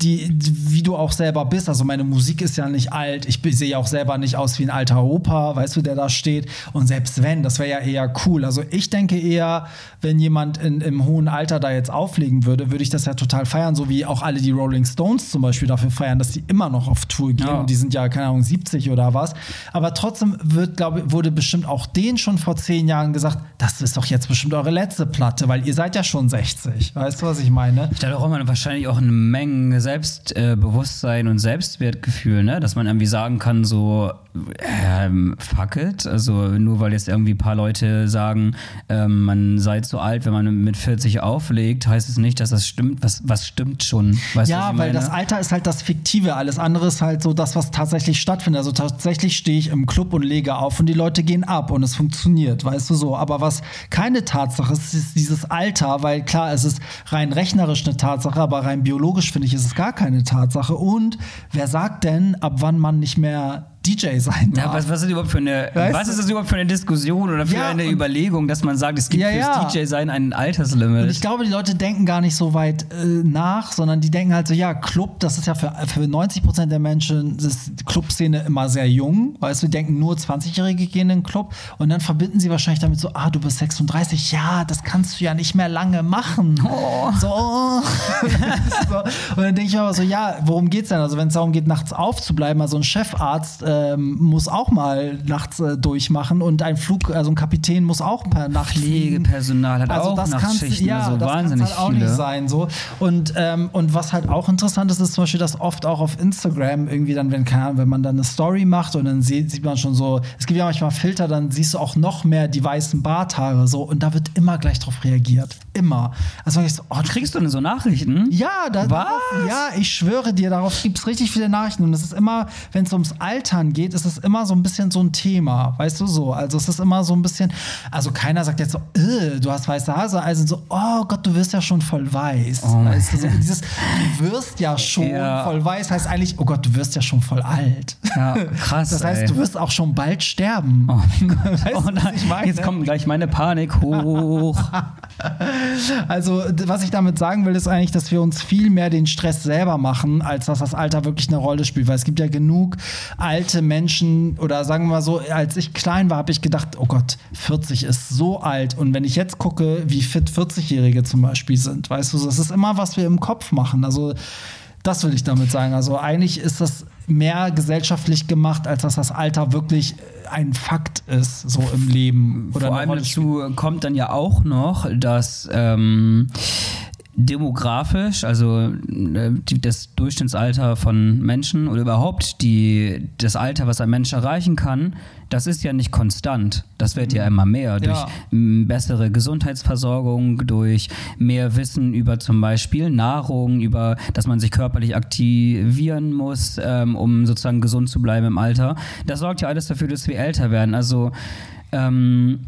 die, die- wie du auch selber bist. Also meine Musik ist ja nicht alt. Ich sehe ja auch selber nicht aus wie ein alter Opa, weißt du, der da steht. Und selbst wenn, das wäre ja eher cool. Also ich denke eher, wenn jemand in, im hohen Alter da jetzt auflegen würde, würde ich das ja total feiern, so wie auch alle die Rolling Stones zum Beispiel dafür feiern, dass die immer noch auf Tour gehen Ja. und die sind ja, keine Ahnung, 70 oder was. Aber trotzdem wird, glaube wurde bestimmt auch denen schon vor zehn Jahren gesagt, das ist doch jetzt bestimmt eure letzte Platte, weil ihr seid ja schon 60. Weißt du, was ich meine? Da braucht man wahrscheinlich auch eine Menge Selbstbewusstsein und Selbstwertgefühl, ne? dass man irgendwie sagen kann, so, ähm, fuck it. Also nur weil jetzt irgendwie ein paar Leute sagen, ähm, man sei zu alt, wenn man mit 40 auflegt, heißt es nicht, dass das stimmt. Was, was stimmt schon? Weißt du, ja, weil das Alter ist halt das Fiktive, alles andere ist halt so das, was tatsächlich stattfindet. Also tatsächlich stehe ich im Club und lege auf und die Leute gehen ab und es funktioniert, weißt du so. Aber was keine Tatsache ist, ist dieses Alter, weil klar, es ist rein rechnerisch eine Tatsache, aber rein biologisch finde ich, ist es gar keine Tatsache. Und wer sagt denn, ab wann man nicht mehr DJ sein darf? Ja, was, was, ist überhaupt für eine, Weißt was ist das überhaupt für eine Diskussion oder für Ja, eine Überlegung, dass man sagt, es gibt Ja, fürs. DJ-Sein ein Alterslimit? Und ich glaube, die Leute denken gar nicht so weit äh, nach, sondern die denken halt so, ja, Club, das ist ja für, für 90 Prozent der Menschen, ist die Clubszene immer sehr jung. Weißt du, die denken, nur 20-Jährige gehen in den Club. Und dann verbinden sie wahrscheinlich damit so, ah, du bist 36, ja, das kannst du ja nicht mehr lange machen. Oh. So, so. Und dann denke ich mir aber so, ja, worum geht's denn? Also wenn es darum geht, nachts aufzubleiben, also ein Chefarzt ähm, muss auch mal nachts äh, durchmachen und ein Flug, also ein Kapitän muss auch per Nacht. Pflegepersonal hat Also auch das Nachtschichten, ja, also das wahnsinnig halt auch viele. nicht sein so und ähm, und was halt auch interessant ist, ist zum Beispiel, dass oft auch auf Instagram irgendwie dann, wenn wenn man dann eine Story macht und dann sieht, sieht man schon so, es gibt ja manchmal Filter, dann siehst du auch noch mehr die weißen Barthaare so und da wird immer gleich drauf reagiert, immer. Also ich so, oh, Kriegst du denn so Nachrichten? ja, da? Darauf, ja, ich schwöre dir, darauf gibt es richtig viele Nachrichten. Und es ist immer, wenn es ums Altern geht, ist es immer so ein bisschen so ein Thema. Weißt du so? Also es ist immer so ein bisschen, also keiner sagt jetzt so, "Äh, du hast weiße Haare, also so, oh Gott, du wirst ja schon voll weiß. Oh weißt du, so dieses, du wirst ja schon Ja. voll weiß, heißt eigentlich, oh Gott, du wirst ja schon voll alt. Ja, krass. Das heißt, ey. du wirst auch schon bald sterben. Oh mein Gott. Weißt Oh nein, jetzt kommt gleich meine Panik hoch. Also, was ich damit sagen will, ist eigentlich, dass wir uns viel mehr den Stress selber machen, als dass das Alter wirklich eine Rolle spielt. Weil es gibt ja genug alte Menschen, oder sagen wir mal so, als ich klein war, habe ich gedacht, oh Gott, 40 ist so alt. Und wenn ich jetzt gucke, wie fit 40-Jährige zum Beispiel sind, weißt du, das ist immer, was wir im Kopf machen. Also, das will ich damit sagen. Also, eigentlich ist das mehr gesellschaftlich gemacht, als dass das Alter wirklich ein Fakt ist, so im Leben. Oder Vor allem dazu kommt dann ja auch noch, dass ähm, demografisch, also äh, das Durchschnittsalter von Menschen oder überhaupt die, das Alter, was ein Mensch erreichen kann, das ist ja nicht konstant. Das wird ja immer mehr durch Ja. bessere Gesundheitsversorgung, durch mehr Wissen über zum Beispiel Nahrung, über, dass man sich körperlich aktivieren muss, ähm, um sozusagen gesund zu bleiben im Alter. Das sorgt ja alles dafür, dass wir älter werden. Also ähm,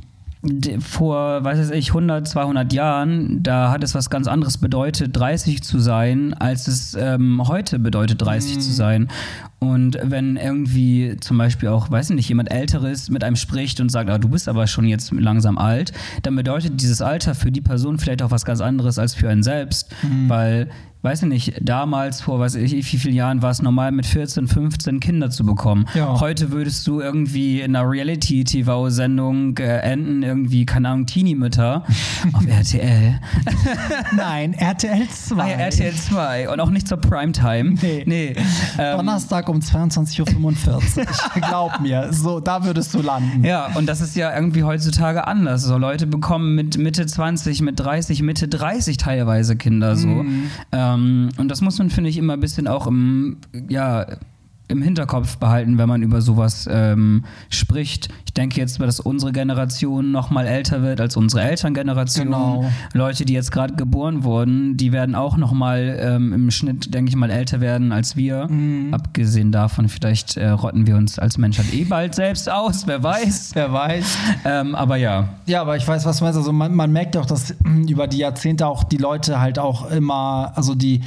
vor, weiß ich, 100, 200 Jahren, da hat es was ganz anderes bedeutet, 30 zu sein, als es ähm, heute bedeutet, 30 zu sein. Und wenn irgendwie zum Beispiel auch, weiß ich nicht, jemand Älteres mit einem spricht und sagt, ah, du bist aber schon jetzt langsam alt, dann bedeutet dieses Alter für die Person vielleicht auch was ganz anderes als für einen selbst, weil weiß ich nicht, damals vor weiß ich wie vielen Jahren war es normal mit 14, 15 Kinder zu bekommen. Ja. Heute würdest du irgendwie in einer Reality-TV-Sendung äh, enden, irgendwie, keine Ahnung, Teenie-Mütter auf RTL. Nein, RTL 2. Ah, ja, RTL 2 und auch nicht zur Primetime. Nee. nee. Ähm, Donnerstag um 22.45 Uhr. Glaub mir, so, da würdest du landen. Ja, und das ist ja irgendwie heutzutage anders. So Leute bekommen mit Mitte 20, mit 30, Mitte 30 teilweise Kinder so. Ähm, und das muss man, finde ich, immer ein bisschen auch im, ja, im Hinterkopf behalten, wenn man über sowas ähm, spricht. Ich denke jetzt, dass unsere Generation noch mal älter wird als unsere Elterngeneration. Genau. Leute, die jetzt gerade geboren wurden, die werden auch noch mal ähm, im Schnitt, denke ich mal, älter werden als wir. Abgesehen davon, vielleicht äh, rotten wir uns als Menschheit eh bald selbst aus, wer weiß. Wer weiß. Ähm, aber ja. Ja, aber ich weiß, was du meinst. Also man, man merkt auch, dass mm, über die Jahrzehnte auch die Leute halt auch immer, also die,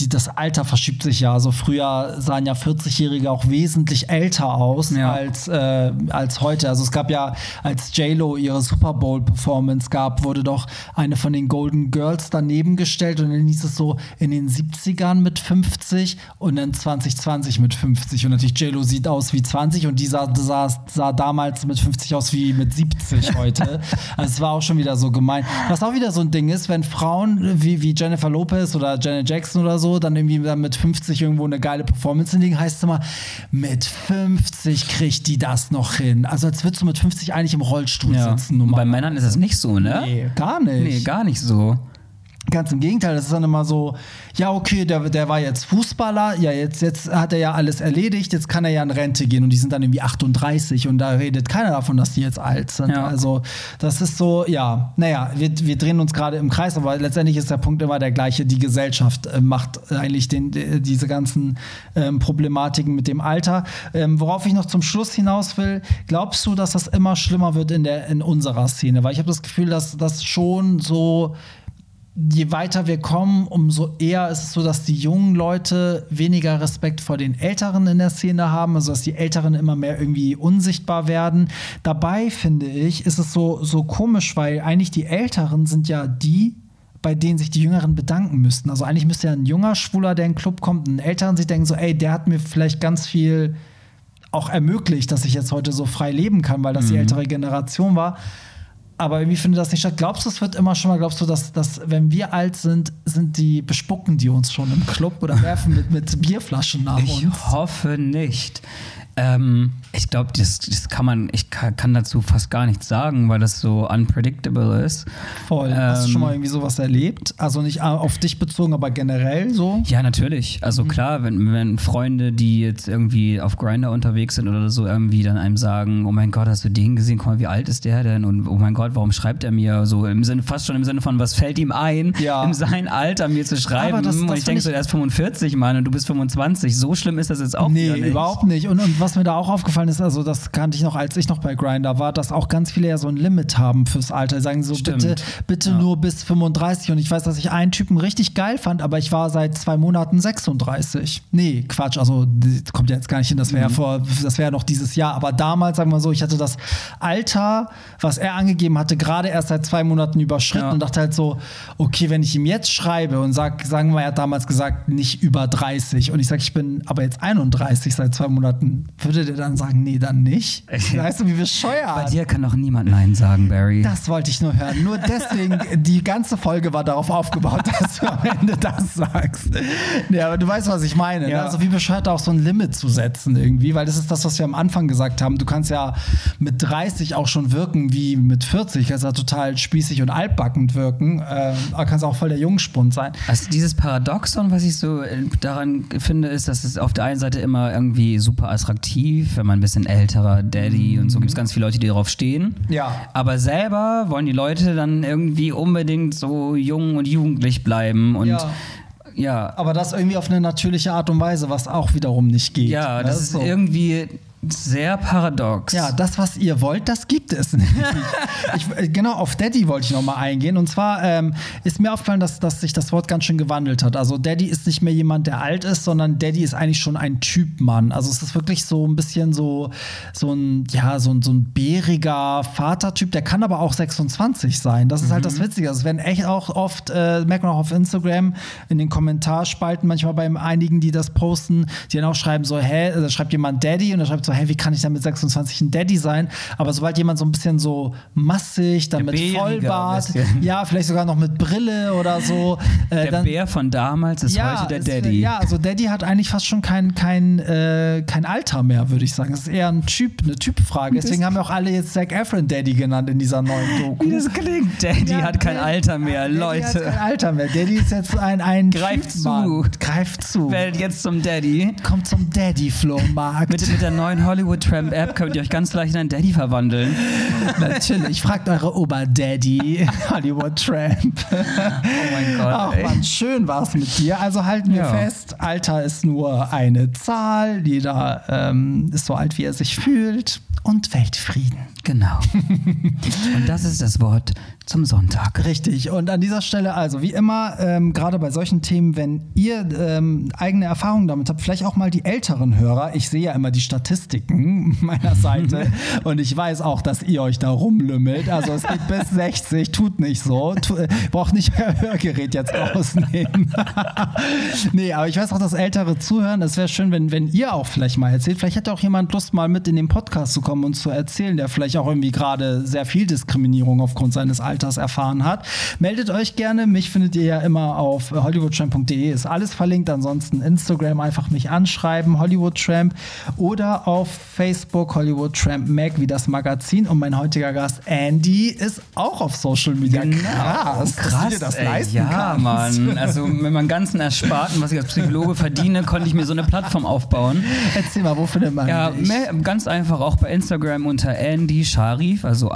die, das Alter verschiebt sich ja. Also früher sahen ja 40-Jährige auch wesentlich älter aus Ja. als, äh, als heute. Also es gab ja, als J-Lo ihre Super Bowl-Performance gab, wurde doch eine von den Golden Girls daneben gestellt und dann hieß es so in den 70ern mit 50 und dann 2020 mit 50. Und natürlich J-Lo sieht aus wie 20 und die sah, sah, sah damals mit 50 aus wie mit 70 heute. also es war auch schon wieder so gemein. Was auch wieder so ein Ding ist, wenn Frauen wie, wie Jennifer Lopez oder Janet Jackson oder so dann irgendwie dann mit 50 irgendwo eine geile Performance hinlegen, heißt es immer, mit 50 kriegt die das noch hin. Also als würdest du mit 50 eigentlich im Rollstuhl ja. sitzen. Und bei normal. Männern ist das nicht so, ne? Nee, gar nicht. Nee, gar nicht so. Ganz im Gegenteil, das ist dann immer so, ja, okay, der, der war jetzt Fußballer, ja, jetzt, jetzt hat er ja alles erledigt, jetzt kann er ja in Rente gehen und die sind dann irgendwie 38 und da redet keiner davon, dass die jetzt alt sind. Ja. Also, das ist so, ja, naja, wir, wir drehen uns gerade im Kreis, aber letztendlich ist der Punkt immer der gleiche. Die Gesellschaft äh, macht eigentlich den, die, diese ganzen ähm, Problematiken mit dem Alter. Ähm, worauf ich noch zum Schluss hinaus will, glaubst du, dass das immer schlimmer wird in, der, in unserer Szene? Weil ich habe das Gefühl, dass das schon so je weiter wir kommen, umso eher ist es so, dass die jungen Leute weniger Respekt vor den Älteren in der Szene haben, also dass die Älteren immer mehr irgendwie unsichtbar werden. Dabei finde ich, ist es so, so komisch, weil eigentlich die Älteren sind ja die, bei denen sich die Jüngeren bedanken müssten. Also eigentlich müsste ja ein junger Schwuler, der in den Club kommt, einen Älteren sich denken so, ey, der hat mir vielleicht ganz viel auch ermöglicht, dass ich jetzt heute so frei leben kann, weil das die ältere Generation war. Aber irgendwie findet das nicht statt. Glaubst du, es wird immer schon mal, glaubst du, dass, dass wenn wir alt sind, sind die, bespucken die uns schon im Club oder werfen mit, mit Bierflaschen nach Ich uns? hoffe nicht. Ähm, ich glaube, das, das kann man, ich kann, kann dazu fast gar nichts sagen, weil das so unpredictable ist. Voll. Hast du Ähm, schon mal irgendwie sowas erlebt? Also nicht auf dich bezogen, aber generell so? Ja, natürlich. Also klar, wenn, wenn Freunde, die jetzt irgendwie auf Grinder unterwegs sind oder so, irgendwie dann einem sagen, oh mein Gott, hast du den gesehen? Guck mal, wie alt ist der denn? Und oh mein Gott, warum schreibt er mir? So im Sinne, fast schon im Sinne von, was fällt ihm ein, Ja. in sein Alter mir zu schreiben? Aber das- das und ich denke so, der ist 45, Mann, und du bist 25. So schlimm ist das jetzt auch nee, nicht. überhaupt nicht. Und, und was mir da auch aufgefallen ist, also das kannte ich noch, als ich noch bei Grinder war, dass auch ganz viele ja so ein Limit haben fürs Alter. Die sagen so, Stimmt. bitte, bitte nur bis 35. Und ich weiß, dass ich einen Typen richtig geil fand, aber ich war seit zwei Monaten 36. Nee, Quatsch, also das kommt ja jetzt gar nicht hin, das wäre ja vor, das wäre ja noch dieses Jahr. Aber damals, sagen wir mal so, ich hatte das Alter, was er angegeben hatte, gerade erst seit zwei Monaten überschritten Ja. und dachte halt so, okay, wenn ich ihm jetzt schreibe und sag, sagen wir, er hat damals gesagt, nicht über 30 und ich sage, ich bin aber jetzt 31 seit zwei Monaten, würde der dann sagen, nee, dann nicht? Weißt du, wie bescheuert? Bei dir kann doch niemand Nein sagen, Barry. Das wollte ich nur hören. Nur deswegen, die ganze Folge war darauf aufgebaut, dass du am Ende das sagst. Ja, aber du weißt, was ich meine. Ne? Ja. Also wie bescheuert auch so ein Limit zu setzen irgendwie, weil das ist das, was wir am Anfang gesagt haben. Du kannst ja mit 30 auch schon wirken wie mit 40. Kannst ja total spießig und altbackend wirken. Ähm, aber kannst auch voll der Jungspund sein. Also dieses Paradoxon, was ich so äh, daran finde, ist, dass es auf der einen Seite immer irgendwie super attraktiv, wenn man ein bisschen älterer Daddy und so gibt es ganz viele Leute, die darauf stehen. Ja. Aber selber wollen die Leute dann irgendwie unbedingt so jung und jugendlich bleiben und Ja. ja, Aber das irgendwie auf eine natürliche Art und Weise, was auch wiederum nicht geht. ja, Ne? das ist So. irgendwie sehr paradox. Ja, das, was ihr wollt, das gibt es nicht. ich, äh, genau, auf Daddy wollte ich nochmal eingehen. Und zwar ähm, ist mir aufgefallen, dass, dass sich das Wort ganz schön gewandelt hat. Also Daddy ist nicht mehr jemand, der alt ist, sondern Daddy ist eigentlich schon ein Typ Mann. Also es ist wirklich so ein bisschen so, so ein, ja, so ein, so ein bäriger Vatertyp. Der kann aber auch 26 sein. Das ist halt das Witzige. Also es werden echt auch oft, äh, merkt man auch auf Instagram, in den Kommentarspalten, manchmal bei einigen, die das posten, die dann auch schreiben so, hä, da schreibt jemand Daddy und da schreibt so, hä, wie kann ich dann mit 26 ein Daddy sein? Aber sobald jemand so ein bisschen so massig, dann mit bäriger Vollbart, ja, vielleicht sogar noch mit Brille oder so, äh, Der dann, Bär von damals ist heute der Daddy. Ja, also Daddy hat eigentlich fast schon kein, kein, äh, kein Alter mehr, würde ich sagen. Das ist eher ein Typ, eine Typfrage. Deswegen haben wir auch alle jetzt Zac Efron Daddy genannt in dieser neuen Doku. Wie das klingt. Daddy Ja, hat kein Daddy- Alter mehr, Daddy Leute. Hat kein Alter mehr. Daddy ist jetzt ein, ein Greift zu. Greift zu. Wählt jetzt zum Daddy. Kommt zum Daddy-Flohmarkt. Mit, mit der neuen Hollywood Tramp App könnt ihr euch ganz leicht in einen Daddy verwandeln. Natürlich. Fragt eure Oberdaddy, Hollywood Tramp. Oh mein Gott. Ach ey. man, schön war es mit dir. Also halten wir Ja. fest, Alter ist nur eine Zahl. Jeder ähm, ist so alt, wie er sich fühlt. Und Weltfrieden. Genau. Und das ist das Wort zum Sonntag. Richtig. Und an dieser Stelle, also wie immer, ähm, gerade bei solchen Themen, wenn ihr ähm, eigene Erfahrungen damit habt, vielleicht auch mal die älteren Hörer. Ich sehe ja immer die Statistiken meiner Seite und ich weiß auch, dass ihr euch da rumlümmelt. Also es geht bis 60, tut nicht so. Tu, äh, braucht nicht euer Hörgerät jetzt rausnehmen. nee, aber ich weiß auch, dass ältere zuhören. Es wäre schön, wenn, wenn ihr auch vielleicht mal erzählt. Vielleicht hätte auch jemand Lust, mal mit in den Podcast zu kommen. kommen und zu erzählen, der vielleicht auch irgendwie gerade sehr viel Diskriminierung aufgrund seines Alters erfahren hat. Meldet euch gerne. Mich findet ihr ja immer auf hollywoodtramp.de. Ist alles verlinkt. Ansonsten Instagram einfach mich anschreiben, Hollywood Tramp oder auf Facebook Hollywood Tramp Mag wie das Magazin. Und mein heutiger Gast Andy ist auch auf Social Media. Genau. Krass, dass du dir das ey, leisten ja, kannst. Mann. Also mit meinem ganzen Ersparten, was ich als Psychologe verdiene, konnte ich mir so eine Plattform aufbauen. Erzähl mal, wo findet man Ja, mehr, ganz einfach auch bei Instagram unter Andy Sharif, also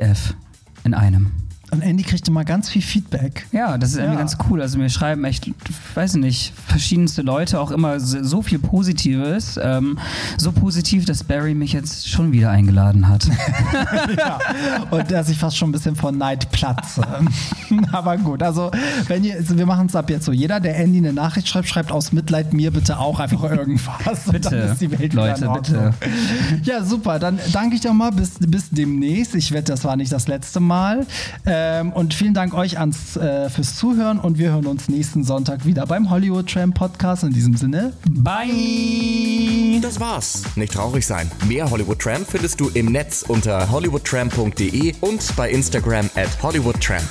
A-N-D-Y-S-H-A-R-I-F in einem. Und Andy kriegt immer ganz viel Feedback. Ja, das ist irgendwie Ja. ganz cool. Also mir schreiben echt, weiß ich nicht, verschiedenste Leute auch immer so viel Positives. Ähm, so positiv, dass Barry mich jetzt schon wieder eingeladen hat. ja. Und dass ich fast schon ein bisschen vor Neid platze. Aber gut, also wenn ihr, also wir machen es ab jetzt so. Jeder, der Andy eine Nachricht schreibt, schreibt aus Mitleid mir bitte auch einfach irgendwas. Und Bitte, dann ist die Welt wieder Leute, bitte. Ja, super. Dann danke ich doch mal. Bis, bis demnächst. Ich wette, das war nicht das letzte Mal. Ähm, und vielen Dank euch ans, äh, fürs Zuhören. Und wir hören uns nächsten Sonntag wieder beim Hollywood Tram Podcast. In diesem Sinne, Bye! Das war's. Nicht traurig sein. Mehr Hollywood Tramp findest du im Netz unter hollywoodtramp.de und bei Instagram at hollywoodtramp.